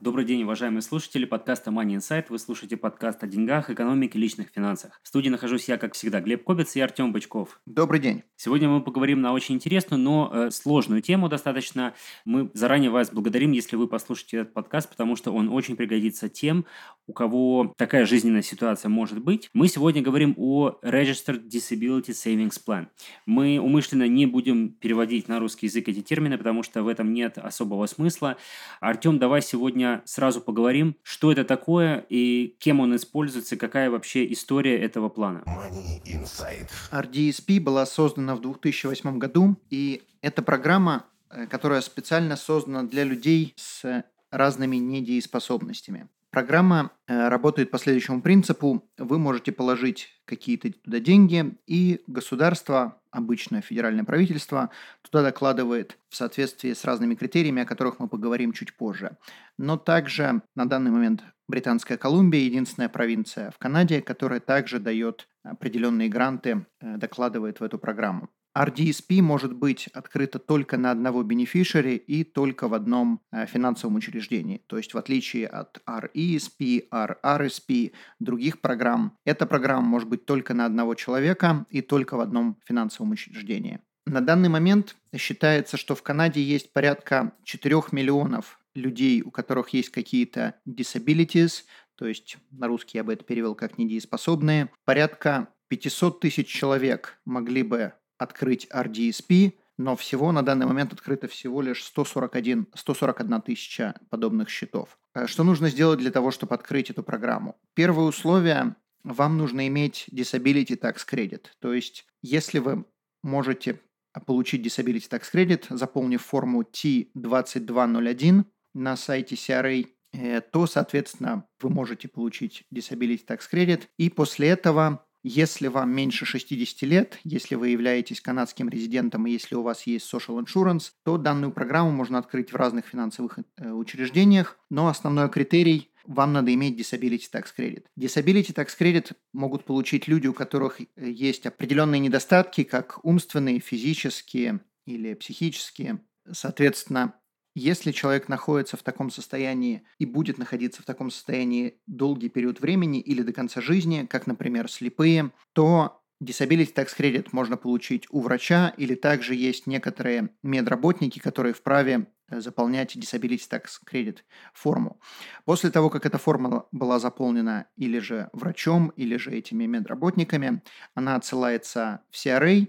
Добрый день, уважаемые слушатели подкаста Money Insight. Вы слушаете подкаст о деньгах, экономике, личных финансах. В студии нахожусь я, как всегда, Глеб Кобец и Артем Бычков. Добрый день. Сегодня мы поговорим на очень интересную, но э, сложную тему достаточно. Мы заранее вас благодарим, если вы послушаете этот подкаст, потому что он очень пригодится тем, у кого такая жизненная ситуация может быть. Мы сегодня говорим о Registered Disability Savings Plan. Мы умышленно не будем переводить на русский язык эти термины, потому что в этом нет особого смысла. Артем, давай сегодня сразу поговорим, что это такое и кем он используется, какая вообще история этого плана. Money. RDSP была создана в 2008 году, и это программа, э, которая специально создана для людей с разными недееспособностями. Программа э, работает по следующему принципу. Вы можете положить какие-то туда деньги, и государство, обычное федеральное правительство, туда докладывает в соответствии с разными критериями, о которых мы поговорим чуть позже. Но также на данный момент Британская Колумбия единственная провинция в Канаде, которая также дает определенные гранты, э, докладывает в эту программу. RDSP может быть открыто только на одного бенефишери и только в одном э, финансовом учреждении. То есть в отличие от RESP, RRSP, других программ, эта программа может быть только на одного человека и только в одном финансовом учреждении. На данный момент считается, что в Канаде есть порядка 4 миллионов людей, у которых есть какие-то disabilities, то есть на русский я бы это перевел как недееспособные. Порядка 500 тысяч человек могли бы открыть RDSP, но всего на данный момент открыто всего лишь 141, 141 тысяча подобных счетов. Э, что нужно сделать для того, чтобы открыть эту программу? Первое условие – вам нужно иметь Disability Tax Credit. То есть, если вы можете получить Disability Tax Credit, заполнив форму T2201 на сайте CRA, э, то, соответственно, вы можете получить Disability Tax Credit. И после этого если вам меньше 60 лет, если вы являетесь канадским резидентом и если у вас есть social insurance, то данную программу можно открыть в разных финансовых э, учреждениях, но основной критерий вам надо иметь Disability Tax Credit. Disability Tax Credit могут получить люди, у которых э, есть определенные недостатки, как умственные, физические или психические. Соответственно, если человек находится в таком состоянии и будет находиться в таком состоянии долгий период времени или до конца жизни, как, например, слепые, то Disability Tax Credit можно получить у врача, или также есть некоторые медработники, которые вправе э, заполнять Disability Tax Credit форму. После того, как эта форма была заполнена или же врачом, или же этими медработниками, она отсылается в CRA,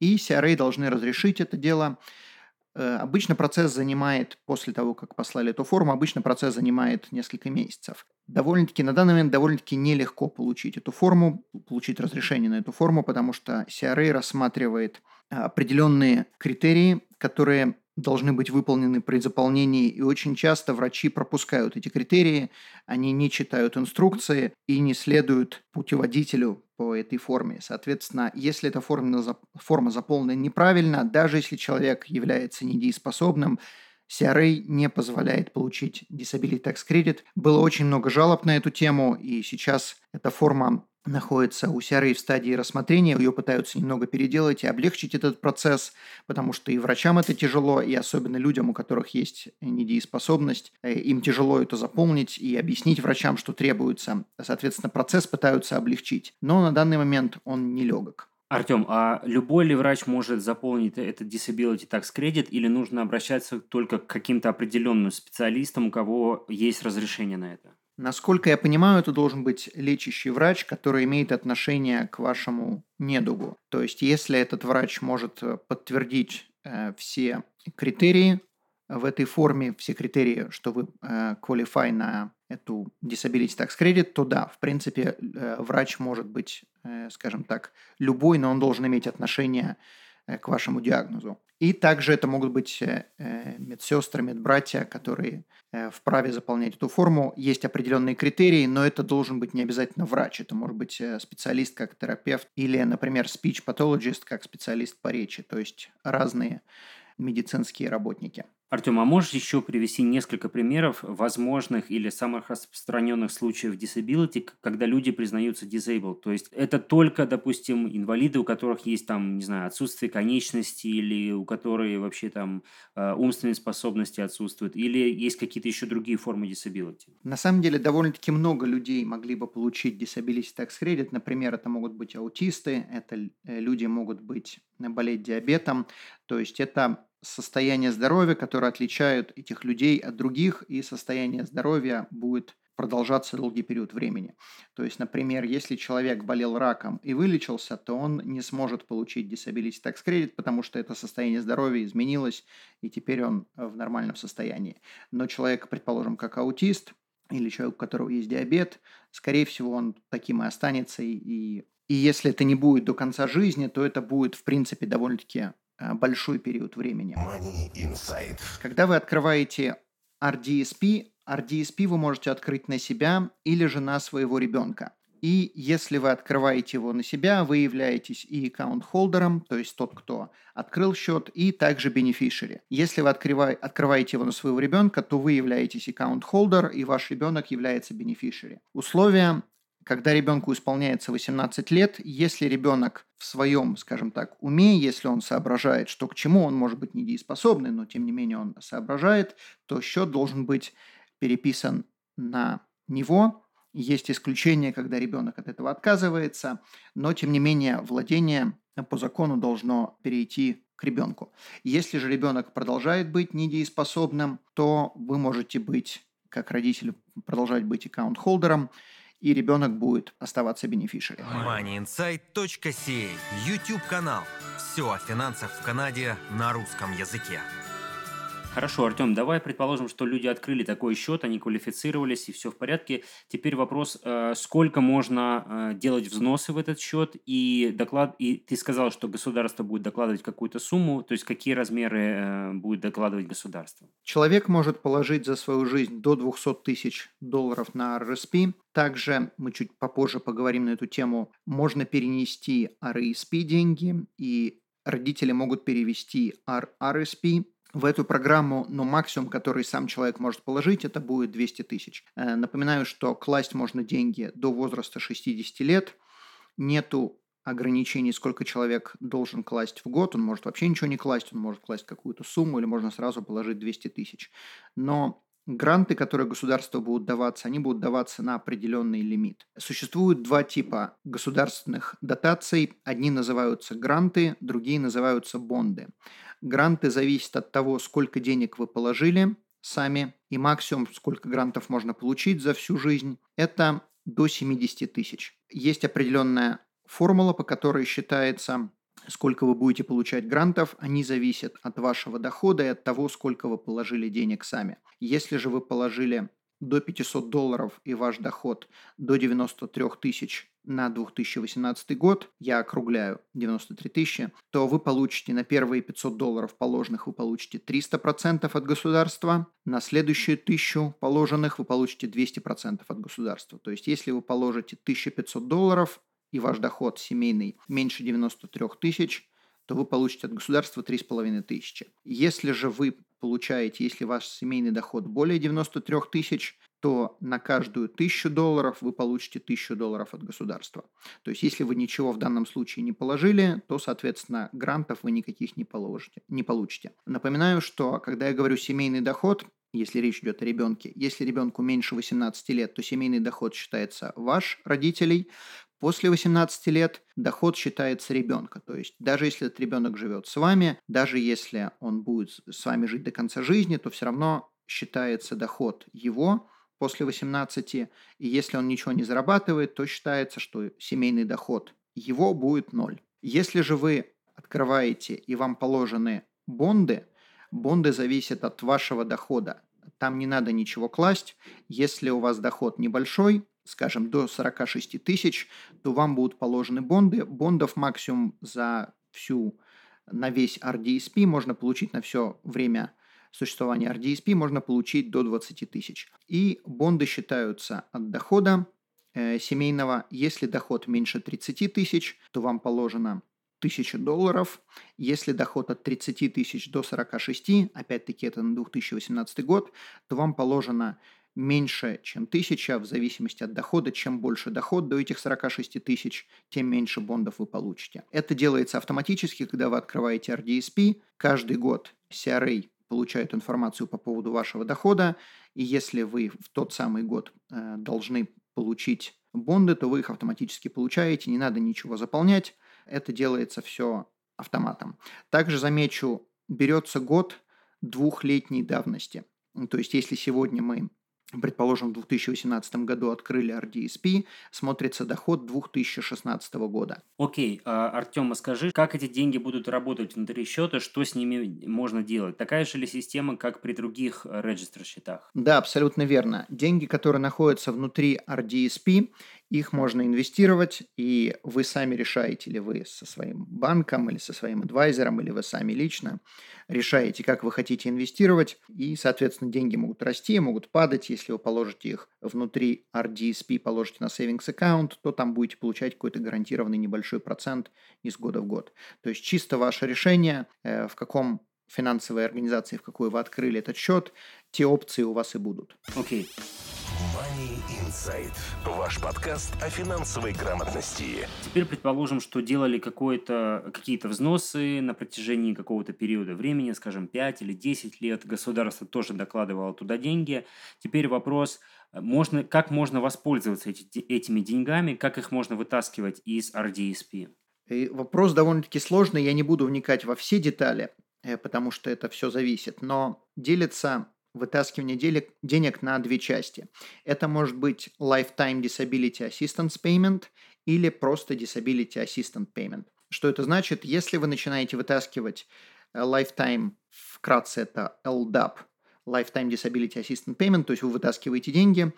и CRA должны разрешить это дело – обычно процесс занимает, после того, как послали эту форму, обычно процесс занимает несколько месяцев. Довольно-таки, на данный момент довольно-таки нелегко получить эту форму, получить разрешение на эту форму, потому что CRA рассматривает э, определенные критерии, которые должны быть выполнены при заполнении, и очень часто врачи пропускают эти критерии, они не читают инструкции и не следуют путеводителю по этой форме. Соответственно, если эта форма, форма заполнена неправильно, даже если человек является недееспособным, CRA не позволяет получить Disability Tax Credit. Было очень много жалоб на эту тему, и сейчас эта форма находится у CRA в стадии рассмотрения, ее пытаются немного переделать и облегчить этот процесс, потому что и врачам это тяжело, и особенно людям, у которых есть недееспособность, э, им тяжело это заполнить и объяснить врачам, что требуется. Соответственно, процесс пытаются облегчить, но на данный момент он нелегок. Артем, а любой ли врач может заполнить этот disability tax credit или нужно обращаться только к каким-то определенным специалистам, у кого есть разрешение на это? Насколько я понимаю, это должен быть лечащий врач, который имеет отношение к вашему недугу. То есть, если этот врач может э, подтвердить э, все критерии в этой форме, все критерии, что вы э, qualify на эту disability tax credit, то да, в принципе, э, врач может быть, э, скажем так, любой, но он должен иметь отношение э, к вашему диагнозу. И также это могут быть э, э медсестры, медбратья, которые э, вправе заполнять эту форму. Есть определенные критерии, но это должен быть не обязательно врач. Это может быть специалист как терапевт или, например, speech pathologist как специалист по речи. То есть разные медицинские работники. Артем, а можешь еще привести несколько примеров возможных или самых распространенных случаев disability, когда люди признаются disabled? То есть это только, допустим, инвалиды, у которых есть там, не знаю, отсутствие конечности или у которых вообще там э, умственные способности отсутствуют, или есть какие-то еще другие формы disability? На самом деле довольно-таки много людей могли бы получить disability tax credit. Например, это могут быть аутисты, это э, люди могут быть э, болеть диабетом. То есть это состояние здоровья, которое отличает этих людей от других, и состояние здоровья будет продолжаться долгий период времени. То есть, например, если человек болел раком и вылечился, то он не сможет получить Disability Tax Credit, потому что это состояние здоровья изменилось, и теперь он в нормальном состоянии. Но человек, предположим, как аутист, или человек, у которого есть диабет, скорее всего, он таким и останется, и, и если это не будет до конца жизни, то это будет, в принципе, довольно-таки большой период времени. Money Insight. Когда вы открываете RDSP, RDSP вы можете открыть на себя или же на своего ребенка. И если вы открываете его на себя, вы являетесь и аккаунт-холдером, то есть тот, кто открыл счет, и также бенефишери. Если вы открываете его на своего ребенка, то вы являетесь аккаунт-холдер, и ваш ребенок является бенефишери. Условия когда ребенку исполняется 18 лет, если ребенок в своем, скажем так, уме, если он соображает, что к чему, он может быть недееспособный, но тем не менее он соображает, то счет должен быть переписан на него. Есть исключение, когда ребенок от этого отказывается, но тем не менее владение по закону должно перейти к ребенку. Если же ребенок продолжает быть недееспособным, то вы можете быть, как родитель, продолжать быть аккаунт-холдером, и ребенок будет оставаться бенефишером. moneyinsight.ca YouTube-канал. Все о финансах в Канаде на русском языке. Хорошо, Артем, давай предположим, что люди открыли такой счет, они квалифицировались и все в порядке. Теперь вопрос, э, сколько можно э, делать взносы в этот счет и доклад. И ты сказал, что государство будет докладывать какую-то сумму, то есть какие размеры э, будет докладывать государство? Человек может положить за свою жизнь до 200 тысяч долларов на RSP. Также мы чуть попозже поговорим на эту тему. Можно перенести RSP деньги и родители могут перевести RRSP в эту программу, но максимум, который сам человек может положить, это будет 200 тысяч. Э, напоминаю, что класть можно деньги до возраста 60 лет. Нету ограничений, сколько человек должен класть в год. Он может вообще ничего не класть, он может класть какую-то сумму или можно сразу положить 200 тысяч. Но гранты, которые государству будут даваться, они будут даваться на определенный лимит. Существует два типа государственных дотаций. Одни называются гранты, другие называются бонды. Гранты зависят от того, сколько денег вы положили сами, и максимум, сколько грантов можно получить за всю жизнь, это до 70 тысяч. Есть определенная формула, по которой считается, сколько вы будете получать грантов, они зависят от вашего дохода и от того, сколько вы положили денег сами. Если же вы положили до 500 долларов и ваш доход до 93 тысяч на 2018 год, я округляю 93 тысячи, то вы получите на первые 500 долларов положенных вы получите 300% от государства, на следующую тысячу положенных вы получите 200% от государства. То есть если вы положите 1500 долларов и ваш доход семейный меньше 93 тысяч, то вы получите от государства 3,5 тысячи. Если же вы получаете, если ваш семейный доход более 93 тысяч, то на каждую тысячу долларов вы получите тысячу долларов от государства. То есть, если вы ничего в данном случае не положили, то, соответственно, грантов вы никаких не получите. Не получите. Напоминаю, что когда я говорю семейный доход, если речь идет о ребенке, если ребенку меньше 18 лет, то семейный доход считается ваш, родителей. После 18 лет доход считается ребенка. То есть даже если этот ребенок живет с вами, даже если он будет с вами жить до конца жизни, то все равно считается доход его после 18. И если он ничего не зарабатывает, то считается, что семейный доход его будет ноль. Если же вы открываете и вам положены бонды, бонды зависят от вашего дохода. Там не надо ничего класть. Если у вас доход небольшой, скажем, до 46 тысяч, то вам будут положены бонды. Бондов максимум за всю на весь RDSP, можно получить на все время существования RDSP, можно получить до 20 тысяч. И бонды считаются от дохода э, семейного. Если доход меньше 30 тысяч, то вам положено 1000 долларов. Если доход от 30 тысяч до 46, опять-таки это на 2018 год, то вам положено меньше, чем 1000, в зависимости от дохода. Чем больше доход до этих 46 тысяч, тем меньше бондов вы получите. Это делается автоматически, когда вы открываете RDSP. Каждый год CRA получает информацию по поводу вашего дохода, и если вы в тот самый год э, должны получить бонды, то вы их автоматически получаете, не надо ничего заполнять, это делается все автоматом. Также замечу, берется год двухлетней давности. То есть, если сегодня мы предположим, в 2018 году открыли RDSP, смотрится доход 2016 года. Окей, а, Артем, а скажи, как эти деньги будут работать внутри счета, что с ними можно делать? Такая же ли система, как при других регистр счетах? Да, абсолютно верно. Деньги, которые находятся внутри RDSP, их можно инвестировать, и вы сами решаете, ли вы со своим банком или со своим адвайзером, или вы сами лично решаете, как вы хотите инвестировать, и, соответственно, деньги могут расти, могут падать. Если вы положите их внутри RDSP, положите на savings аккаунт, то там будете получать какой-то гарантированный небольшой процент из года в год. То есть чисто ваше решение, э, в каком финансовой организации, в какой вы открыли этот счет, те опции у вас и будут. Окей. Okay. Money Insight. Ваш подкаст о финансовой грамотности. Теперь предположим, что делали какие-то взносы на протяжении какого-то периода времени, скажем, 5 или 10 лет. Государство тоже докладывало туда деньги. Теперь вопрос, можно, как можно воспользоваться эти, этими деньгами, как их можно вытаскивать из RDSP? И вопрос довольно-таки сложный, я не буду вникать во все детали, потому что это все зависит, но делится вытаскивание денег, денег на две части. Это может быть Lifetime Disability Assistance Payment или просто Disability Assistance Payment. Что это значит? Если вы начинаете вытаскивать э, Lifetime, вкратце это LDAP, Lifetime Disability Assistance Payment, то есть вы вытаскиваете деньги,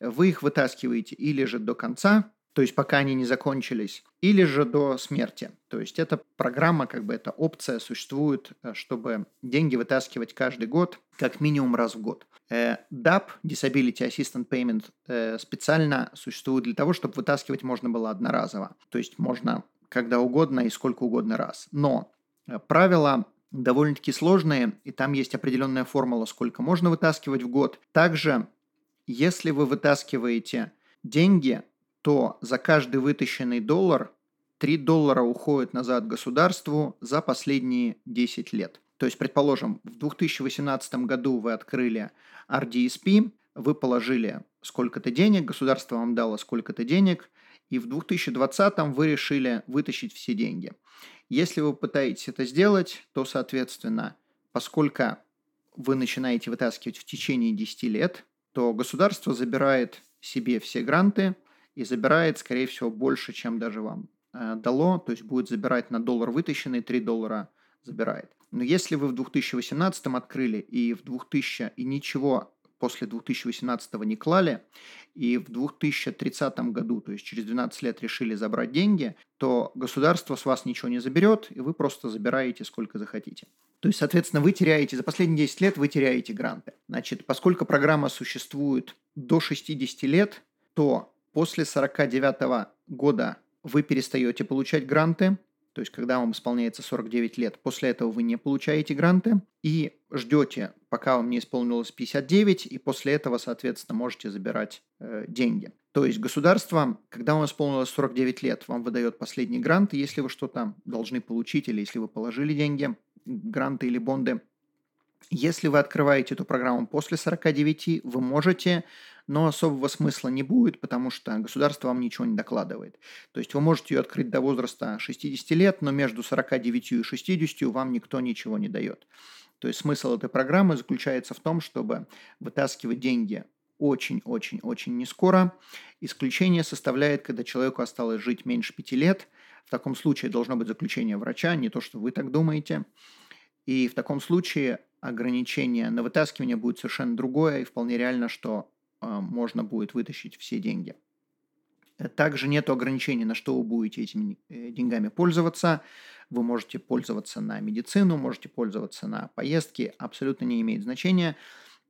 вы их вытаскиваете или же до конца, то есть пока они не закончились, или же до смерти. То есть эта программа, как бы эта опция существует, э, чтобы деньги вытаскивать каждый год, как минимум раз в год. Э, DAP, Disability Assistant Payment, э, специально существует для того, чтобы вытаскивать можно было одноразово. То есть можно когда угодно и сколько угодно раз. Но правила довольно-таки сложные, и там есть определенная формула, сколько можно вытаскивать в год. Также, если вы вытаскиваете деньги то за каждый вытащенный доллар 3 доллара уходят назад государству за последние 10 лет. То есть, предположим, в 2018 году вы открыли RDSP, вы положили сколько-то денег, государство вам дало сколько-то денег, и в 2020 вы решили вытащить все деньги. Если вы пытаетесь это сделать, то, соответственно, поскольку вы начинаете вытаскивать в течение 10 лет, то государство забирает себе все гранты, и забирает, скорее всего, больше, чем даже вам э, дало, то есть будет забирать на доллар вытащенный, 3 доллара забирает. Но если вы в 2018 открыли и в 2000 и ничего после 2018 не клали, и в 2030 году, то есть через 12 лет решили забрать деньги, то государство с вас ничего не заберет, и вы просто забираете сколько захотите. То есть, соответственно, вы теряете, за последние 10 лет вы теряете гранты. Значит, поскольку программа существует до 60 лет, то После 49 года вы перестаете получать гранты, то есть когда вам исполняется 49 лет, после этого вы не получаете гранты и ждете, пока вам не исполнилось 59, и после этого, соответственно, можете забирать э, деньги. То есть государство, когда вам исполнилось 49 лет, вам выдает последний грант, если вы что-то должны получить или если вы положили деньги, гранты или бонды. Если вы открываете эту программу после 49, вы можете но особого смысла не будет, потому что государство вам ничего не докладывает. То есть вы можете ее открыть до возраста 60 лет, но между 49 и 60 вам никто ничего не дает. То есть смысл этой программы заключается в том, чтобы вытаскивать деньги очень-очень-очень не скоро. Исключение составляет, когда человеку осталось жить меньше пяти лет. В таком случае должно быть заключение врача, не то, что вы так думаете. И в таком случае ограничение на вытаскивание будет совершенно другое, и вполне реально, что можно будет вытащить все деньги. Также нет ограничений, на что вы будете этими э, деньгами пользоваться. вы можете пользоваться на медицину, можете пользоваться на поездки, абсолютно не имеет значения.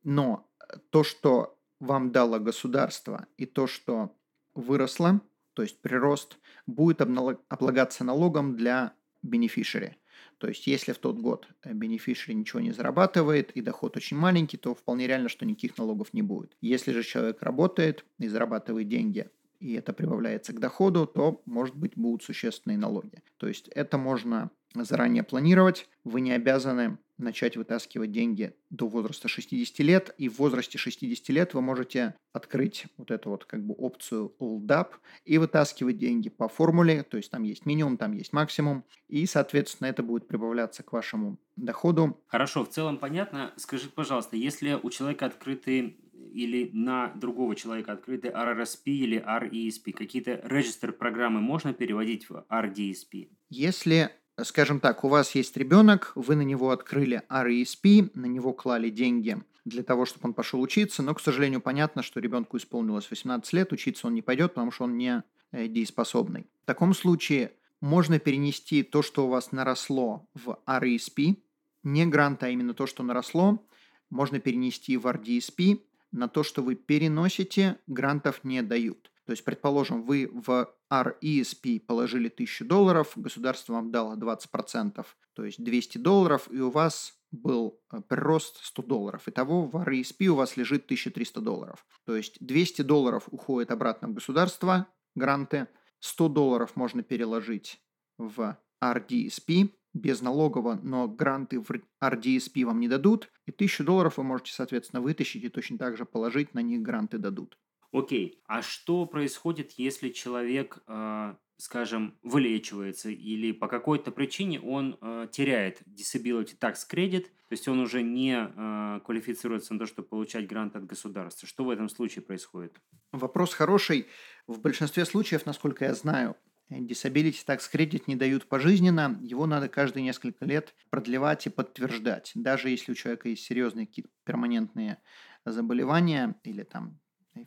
Но то, что вам дало государство, и то, что выросло, то есть прирост, будет облагаться налогом для бенефишери. То есть, если в тот год бенефишери ничего не зарабатывает и доход очень маленький, то вполне реально, что никаких налогов не будет. Если же человек работает и зарабатывает деньги, и это прибавляется к доходу, то, может быть, будут существенные налоги. То есть это можно заранее планировать. Вы не обязаны начать вытаскивать деньги до возраста 60 лет, и в возрасте 60 лет вы можете открыть вот эту вот как бы опцию LDAP и вытаскивать деньги по формуле, то есть там есть минимум, там есть максимум, и, соответственно, это будет прибавляться к вашему доходу. Хорошо, в целом понятно. Скажи, пожалуйста, если у человека открыты или на другого человека открыты RRSP или RESP, какие-то регистр программы можно переводить в RDSP? Если скажем так, у вас есть ребенок, вы на него открыли RESP, на него клали деньги для того, чтобы он пошел учиться, но, к сожалению, понятно, что ребенку исполнилось 18 лет, учиться он не пойдет, потому что он не э, дееспособный. В таком случае можно перенести то, что у вас наросло в RESP, не грант, а именно то, что наросло, можно перенести в RDSP, на то, что вы переносите, грантов не дают. То есть, предположим, вы в RESP положили 1000 долларов, государство вам дало 20%, то есть 200 долларов, и у вас был э, прирост 100 долларов. Итого в RESP у вас лежит 1300 долларов. То есть 200 долларов уходит обратно в государство, гранты, 100 долларов можно переложить в RDSP, без налогового, но гранты в RDSP вам не дадут, и 1000 долларов вы можете, соответственно, вытащить и точно так же положить, на них гранты дадут. Окей, а что происходит, если человек, э, скажем, вылечивается или по какой-то причине он э, теряет Disability Tax Credit, то есть он уже не э, квалифицируется на то, чтобы получать грант от государства? Что в этом случае происходит? Вопрос хороший. В большинстве случаев, насколько я знаю, Disability Tax Credit не дают пожизненно, его надо каждые несколько лет продлевать и подтверждать. Даже если у человека есть серьезные какие-то перманентные заболевания или там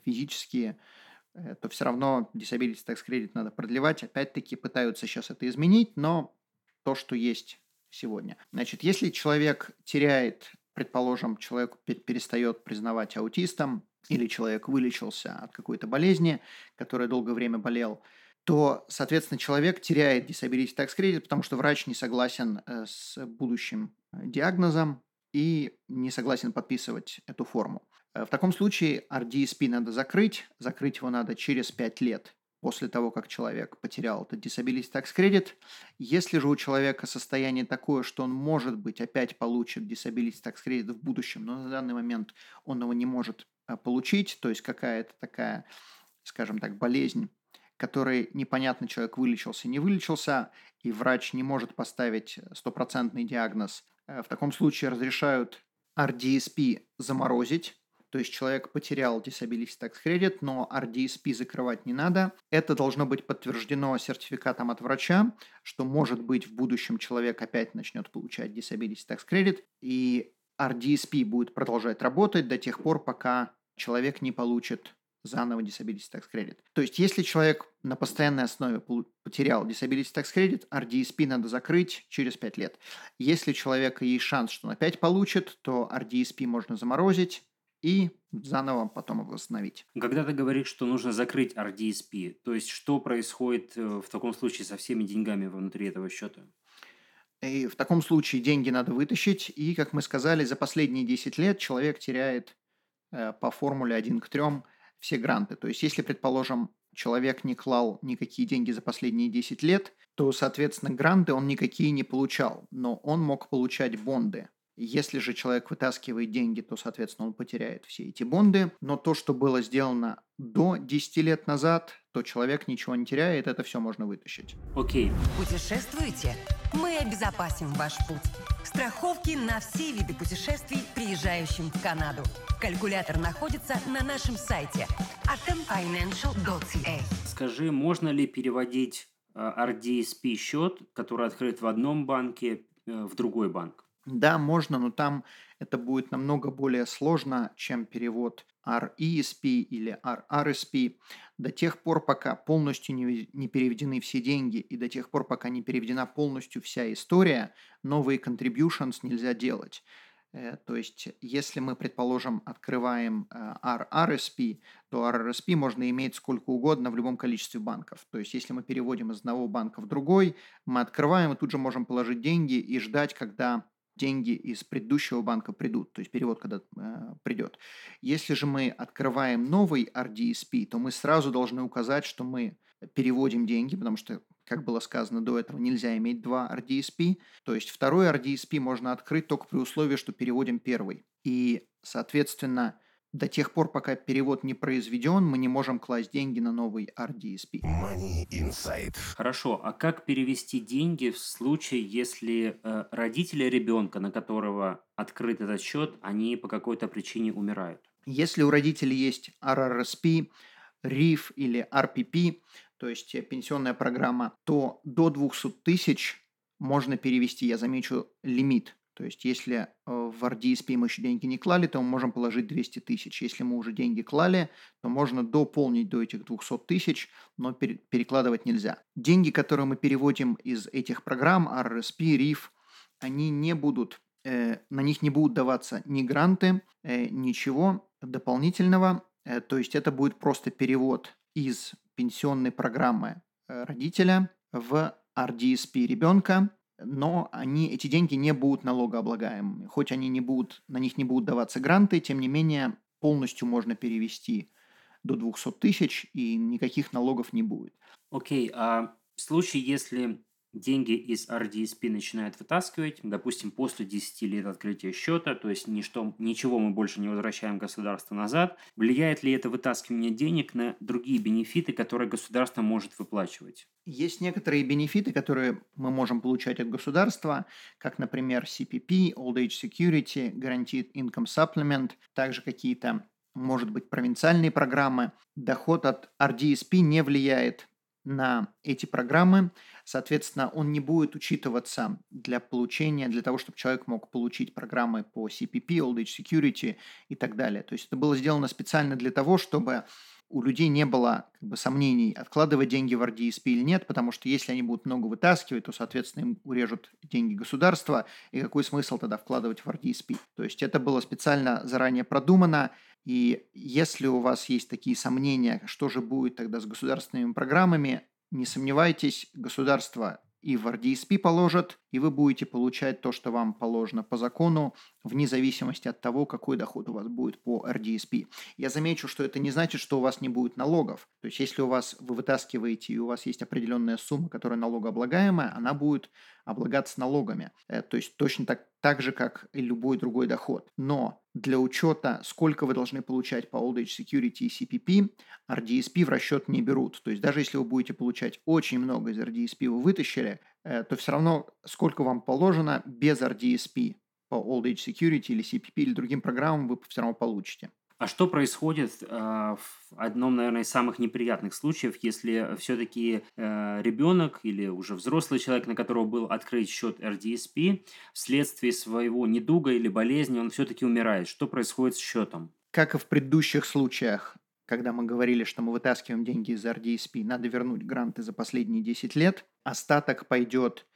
физические, э, то все равно Disability Tax Credit надо продлевать. Опять-таки пытаются сейчас это изменить, но то, что есть сегодня. Значит, если человек теряет, предположим, человек перестает признавать аутистом, или человек вылечился от какой-то болезни, которая долгое время болел, то, соответственно, человек теряет Disability Tax Credit, потому что врач не согласен э, с будущим э, диагнозом и не согласен подписывать эту форму. Э, в таком случае RDSP надо закрыть. Закрыть его надо через 5 лет после того, как человек потерял этот Disability Tax Credit. Если же у человека состояние такое, что он, может быть, опять получит Disability Tax Credit в будущем, но на данный момент он его не может э, получить, то есть какая-то такая, скажем так, болезнь, которой непонятно, человек вылечился, не вылечился, и врач не может поставить стопроцентный диагноз, э, в таком случае разрешают RDSP заморозить, то есть человек потерял Disability Tax Credit, но RDSP закрывать не надо. Это должно быть подтверждено сертификатом от врача, что может быть в будущем человек опять начнет получать Disability Tax Credit, и RDSP будет продолжать работать до тех пор, пока человек не получит заново Disability Tax Credit. То есть, если человек на постоянной основе потерял Disability Tax Credit, RDSP надо закрыть через 5 лет. Если у человека есть шанс, что он опять получит, то RDSP можно заморозить, и заново потом восстановить. Когда ты говоришь, что нужно закрыть RDSP, то есть что происходит э, в таком случае со всеми деньгами внутри этого счета? И в таком случае деньги надо вытащить, и, как мы сказали, за последние 10 лет человек теряет э, по формуле 1 к 3 все гранты. То есть, если, предположим, человек не клал никакие деньги за последние 10 лет, то, соответственно, гранты он никакие не получал, но он мог получать бонды. Если же человек вытаскивает деньги, то, соответственно, он потеряет все эти бонды. Но то, что было сделано до 10 лет назад, то человек ничего не теряет, это все можно вытащить. Окей. Путешествуете? Мы обезопасим ваш путь. Страховки на все виды путешествий, приезжающим в Канаду. Калькулятор находится на нашем сайте atomfinancial.ca. Скажи, можно ли переводить RDSP э, счет, который открыт в одном банке, э, в другой банк? Да, можно, но там это будет намного более сложно, чем перевод RESP или RRSP. До тех пор, пока полностью не, не переведены все деньги и до тех пор, пока не переведена полностью вся история, новые contributions нельзя делать. Э, то есть, если мы, предположим, открываем э, RRSP, то RRSP можно иметь сколько угодно в любом количестве банков. То есть, если мы переводим из одного банка в другой, мы открываем и тут же можем положить деньги и ждать, когда деньги из предыдущего банка придут, то есть перевод когда э, придет. Если же мы открываем новый RDSP, то мы сразу должны указать, что мы переводим деньги, потому что, как было сказано до этого, нельзя иметь два RDSP. То есть второй RDSP можно открыть только при условии, что переводим первый. И, соответственно, до тех пор, пока перевод не произведен, мы не можем класть деньги на новый RDSP. Money Insight. Хорошо, а как перевести деньги в случае, если э, родители ребенка, на которого открыт этот счет, они по какой-то причине умирают? Если у родителей есть RRSP, RIF или RPP, то есть пенсионная программа, то до 200 тысяч можно перевести, я замечу, лимит то есть, если э, в RDSP мы еще деньги не клали, то мы можем положить 200 тысяч. Если мы уже деньги клали, то можно дополнить до этих 200 тысяч, но перекладывать нельзя. Деньги, которые мы переводим из этих программ, RRSP, RIF, они не будут, э, на них не будут даваться ни гранты, э, ничего дополнительного. Э, то есть, это будет просто перевод из пенсионной программы э, родителя в RDSP ребенка, но они, эти деньги не будут налогооблагаемыми. Хоть они не будут, на них не будут даваться гранты, тем не менее полностью можно перевести до 200 тысяч, и никаких налогов не будет. Окей, okay, а в случае, если деньги из RDSP начинают вытаскивать, допустим, после 10 лет открытия счета, то есть ничто, ничего мы больше не возвращаем государству назад, влияет ли это вытаскивание денег на другие бенефиты, которые государство может выплачивать? Есть некоторые бенефиты, которые мы можем получать от государства, как, например, CPP, Old Age Security, Guaranteed Income Supplement, также какие-то, может быть, провинциальные программы. Доход от RDSP не влияет на эти программы, соответственно, он не будет учитываться для получения, для того, чтобы человек мог получить программы по CPP, Old Age Security и так далее. То есть это было сделано специально для того, чтобы у людей не было как бы, сомнений, откладывать деньги в RDSP или нет, потому что если они будут много вытаскивать, то, соответственно, им урежут деньги государства, и какой смысл тогда вкладывать в RDSP? То есть это было специально заранее продумано, и если у вас есть такие сомнения, что же будет тогда с государственными программами, не сомневайтесь, государство и в RDSP положат, и вы будете получать то, что вам положено по закону, вне зависимости от того, какой доход у вас будет по RDSP. Я замечу, что это не значит, что у вас не будет налогов. То есть, если у вас вы вытаскиваете и у вас есть определенная сумма, которая налогооблагаемая, она будет облагаться налогами. Э, то есть, точно так, так же, как и любой другой доход. Но для учета, сколько вы должны получать по Old Age Security и CPP, RDSP в расчет не берут. То есть, даже если вы будете получать очень много из RDSP, вы вытащили, э, то все равно сколько вам положено без RDSP Old Age Security или CPP или другим программам вы все равно получите. А что происходит э, в одном, наверное, из самых неприятных случаев, если все-таки э, ребенок или уже взрослый человек, на которого был открыт счет RDSP, вследствие своего недуга или болезни, он все-таки умирает? Что происходит с счетом? Как и в предыдущих случаях, когда мы говорили, что мы вытаскиваем деньги из RDSP, надо вернуть гранты за последние 10 лет, остаток пойдет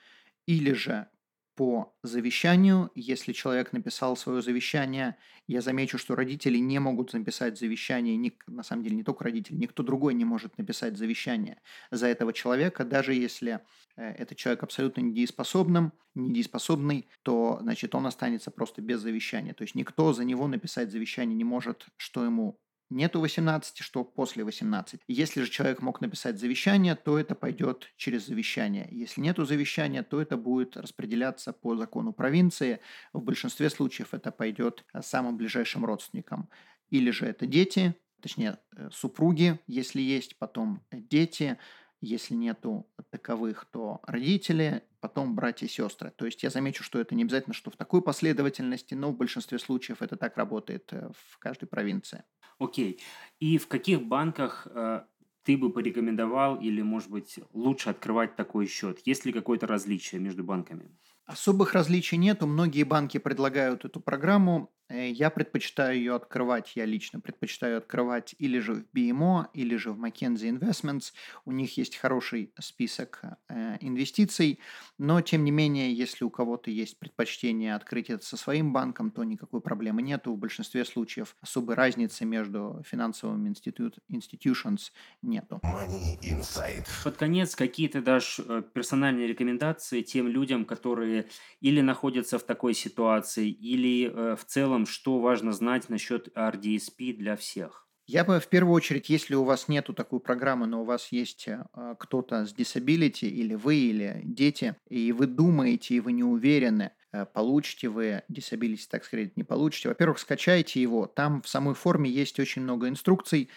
или же по завещанию. Если человек написал свое завещание, я замечу, что родители не могут написать завещание, ни, на самом деле не только родители, никто другой не может написать завещание за этого человека, даже если э, этот человек абсолютно недееспособным, недееспособный, то значит он останется просто без завещания. То есть никто за него написать завещание не может, что ему нету 18, что после 18. Если же человек мог написать завещание, то это пойдет через завещание. Если нету завещания, то это будет распределяться по закону провинции. В большинстве случаев это пойдет самым ближайшим родственникам. Или же это дети, точнее э, супруги, если есть, потом дети, если нету таковых, то родители, потом братья и сестры. То есть я замечу, что это не обязательно, что в такой последовательности, но в большинстве случаев это так работает э, в каждой провинции. Окей. И в каких банках э, ты бы порекомендовал или, может быть, лучше открывать такой счет? Есть ли какое-то различие между банками? Особых различий нету. Многие банки предлагают эту программу. Э, я предпочитаю ее открывать, я лично предпочитаю открывать или же в BMO, или же в McKinsey Investments. У них есть хороший список э, инвестиций, но тем не менее, если у кого-то есть предпочтение открыть это со своим банком, то никакой проблемы нету. В большинстве случаев особой разницы между финансовыми институт, institutions нету. Money Inside. Под конец, какие ты дашь э, персональные рекомендации тем людям, которые или находятся в такой ситуации, или э, в целом целом, что важно знать насчет RDSP для всех? Я бы в первую очередь, если у вас нету такой программы, но у вас есть э, кто-то с disability, или вы, или дети, и вы думаете, и вы не уверены, э, получите вы disability так сказать, не получите. Во-первых, скачайте его. Там в самой форме есть очень много инструкций,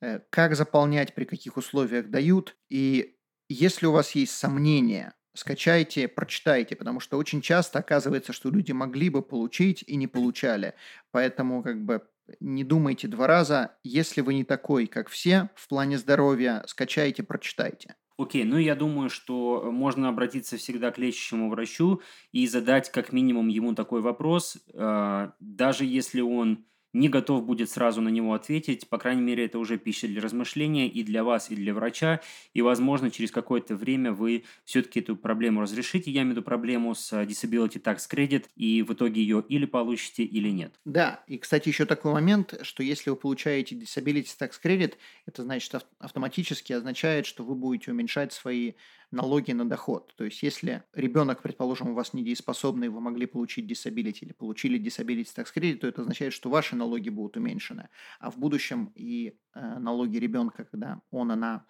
э, как заполнять, при каких условиях дают. И если у вас есть сомнения, скачайте, прочитайте, потому что очень часто оказывается, что люди могли бы получить и не получали. Поэтому как бы не думайте два раза. Если вы не такой, как все в плане здоровья, скачайте, прочитайте. Окей, ну я думаю, что можно обратиться всегда к лечащему врачу и задать как минимум ему такой вопрос, э, даже если он не готов будет сразу на него ответить. По крайней мере, это уже пища для размышления и для вас, и для врача. И, возможно, через какое-то время вы все-таки эту проблему разрешите. Я имею в виду проблему с Disability Tax Credit, и в итоге ее или получите, или нет. Да, и, кстати, еще такой момент, что если вы получаете Disability Tax Credit, это значит автоматически означает, что вы будете уменьшать свои налоги на доход. То есть, если ребенок, предположим, у вас недееспособный, вы могли получить disability или получили disability tax credit, то это означает, что ваши налоги будут уменьшены. А в будущем и э, налоги ребенка, когда он, она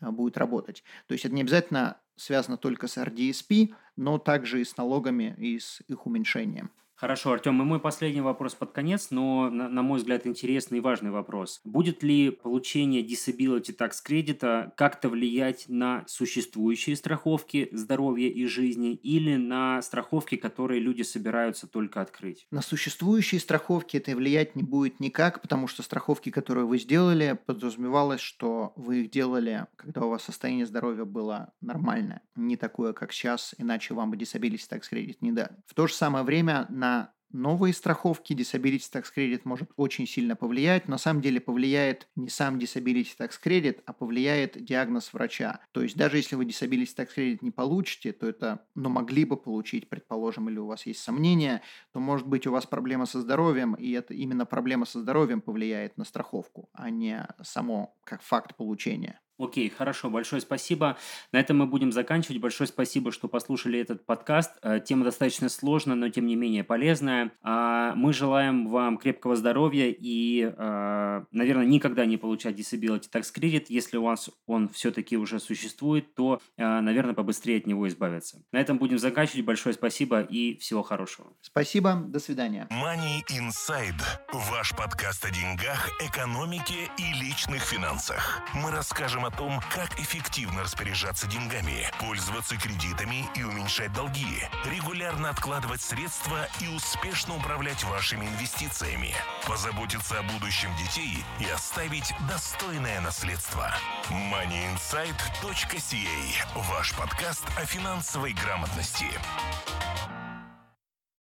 э, будет работать. То есть это не обязательно связано только с RDSP, но также и с налогами и с их уменьшением. Хорошо, Артем, и мой последний вопрос под конец, но, на, на мой взгляд, интересный и важный вопрос. Будет ли получение Disability Tax кредита как-то влиять на существующие страховки здоровья и жизни или на страховки, которые люди собираются только открыть? На существующие страховки это влиять не будет никак, потому что страховки, которые вы сделали, подразумевалось, что вы их делали, когда у вас состояние здоровья было нормальное, не такое, как сейчас, иначе вам бы Disability Tax кредит не дали. В то же самое время на на новые страховки Disability Tax Credit может очень сильно повлиять. На самом деле повлияет не сам Disability Tax Credit, а повлияет диагноз врача. То есть даже если вы Disability Tax Credit не получите, то это, но могли бы получить, предположим, или у вас есть сомнения, то может быть у вас проблема со здоровьем, и это именно проблема со здоровьем повлияет на страховку, а не само как факт получения. Окей, хорошо, большое спасибо. На этом мы будем заканчивать. Большое спасибо, что послушали этот подкаст. Э, тема достаточно сложная, но тем не менее полезная. А, мы желаем вам крепкого здоровья и, э, наверное, никогда не получать disability tax credit. Если у вас он все-таки уже существует, то, э, наверное, побыстрее от него избавиться. На этом будем заканчивать. Большое спасибо и всего хорошего. Спасибо, до свидания. Money Inside. Ваш подкаст о деньгах, экономике и личных финансах. Мы расскажем о том, как эффективно распоряжаться деньгами, пользоваться кредитами и уменьшать долги, регулярно откладывать средства и успешно управлять вашими инвестициями, позаботиться о будущем детей и оставить достойное наследство. moneyinsight.ca – ваш подкаст о финансовой грамотности.